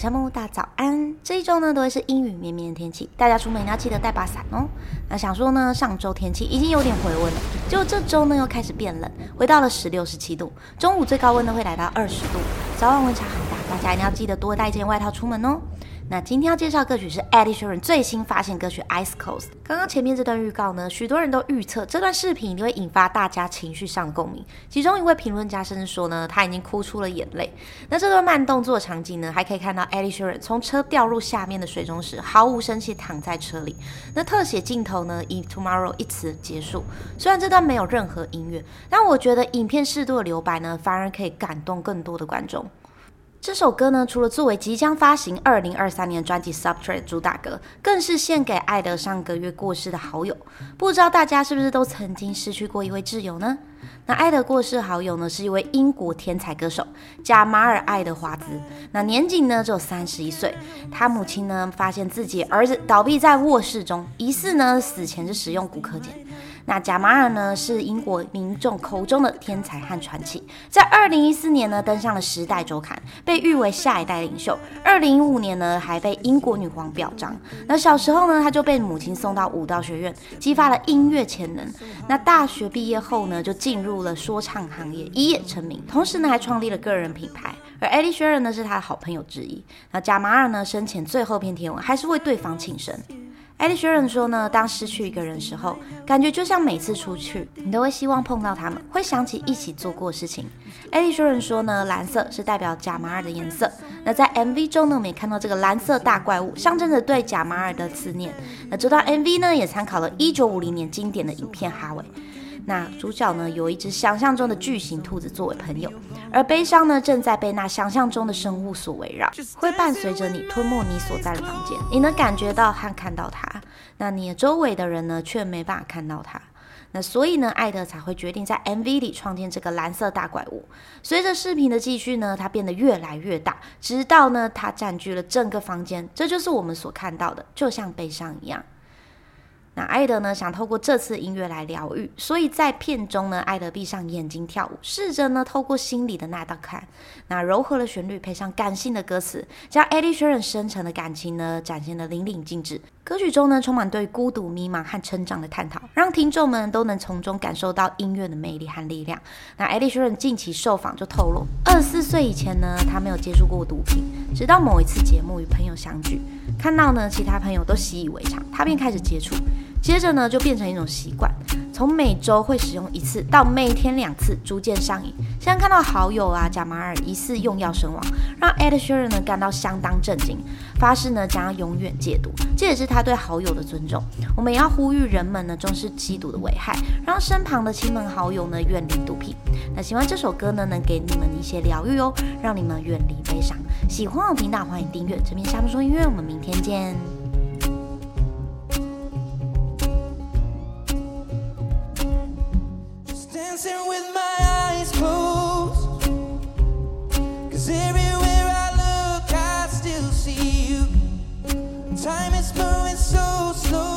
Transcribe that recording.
夏木，大早安。这一周呢都会是阴雨绵绵的天气，大家出门要记得带把伞哦。那想说呢，上周天气已经有点回温了，结果这周呢又开始变冷，回到了十六、十七度，中午最高温呢会来到二十度，早晚温差很大，大家一定要记得多带一件外套出门哦。那今天要介绍歌曲是 Ed Sheeran 最新发现歌曲 Ice Coast。刚刚前面这段预告呢，许多人都预测这段视频一定会引发大家情绪上的共鸣。其中一位评论家甚至说呢，他已经哭出了眼泪。那这段慢动作场景呢，还可以看到 Ed Sheeran 从车掉入下面的水中时，毫无生气躺在车里。那特写镜头呢，以 Tomorrow 一词结束。虽然这段没有任何音乐，但我觉得影片适度的留白呢，反而可以感动更多的观众。这首歌呢，除了作为即将发行二零二三年专辑《Subtrate》主打歌，更是献给爱德上个月过世的好友。不知道大家是不是都曾经失去过一位挚友呢？那爱德过世好友呢，是一位英国天才歌手贾马尔·爱德华兹。那年仅呢只有三十一岁。他母亲呢，发现自己儿子倒闭在卧室中，疑似呢死前是使用骨科碱。那贾马尔呢，是英国民众口中的天才和传奇，在二零一四年呢登上了《时代周刊》，被誉为下一代领袖。二零一五年呢，还被英国女皇表彰。那小时候呢，他就被母亲送到舞蹈学院，激发了音乐潜能。那大学毕业后呢，就进入了说唱行业，一夜成名。同时呢，还创立了个人品牌。而 Eddie Sheeran 呢，是他的好朋友之一。那贾马尔呢，生前最后一篇贴文还是为对方庆生。艾迪学人说呢，当失去一个人时候，感觉就像每次出去，你都会希望碰到他们，会想起一起做过事情。艾迪学人说呢，蓝色是代表贾马尔的颜色。那在 MV 中呢，我们也看到这个蓝色大怪物，象征着对贾马尔的思念。那这段 MV 呢，也参考了一九五零年经典的影片《哈维》。那主角呢，有一只想象中的巨型兔子作为朋友，而悲伤呢，正在被那想象中的生物所围绕，会伴随着你吞没你所在的房间。你能感觉到和看到它，那你周围的人呢，却没办法看到它。那所以呢，艾德才会决定在 MV 里创建这个蓝色大怪物。随着视频的继续呢，它变得越来越大，直到呢，它占据了整个房间。这就是我们所看到的，就像悲伤一样。那艾德呢，想透过这次音乐来疗愈，所以在片中呢，艾德闭上眼睛跳舞，试着呢透过心里的那道坎，那柔和的旋律配上感性的歌词，将 Eddie Sheeran 深沉的感情呢展现的淋漓尽致。歌曲中呢充满对孤独、迷茫和成长的探讨，让听众们都能从中感受到音乐的魅力和力量。那 e d i s h r n 近期受访就透露，二十四岁以前呢，他没有接触过毒品，直到某一次节目与朋友相聚，看到呢其他朋友都习以为常，他便开始接触。接着呢，就变成一种习惯，从每周会使用一次到每天两次，逐渐上瘾。现在看到好友啊，贾马尔疑似用药身亡，让 Ed Sheeran 呢感到相当震惊，发誓呢将要永远戒毒，这也是他对好友的尊重。我们也要呼吁人们呢重视吸毒的危害，让身旁的亲朋好友呢远离毒品。那喜欢这首歌呢，能给你们一些疗愈哦，让你们远离悲伤。喜欢我频道，欢迎订阅这边夏木说音乐，我们明天见。so slow.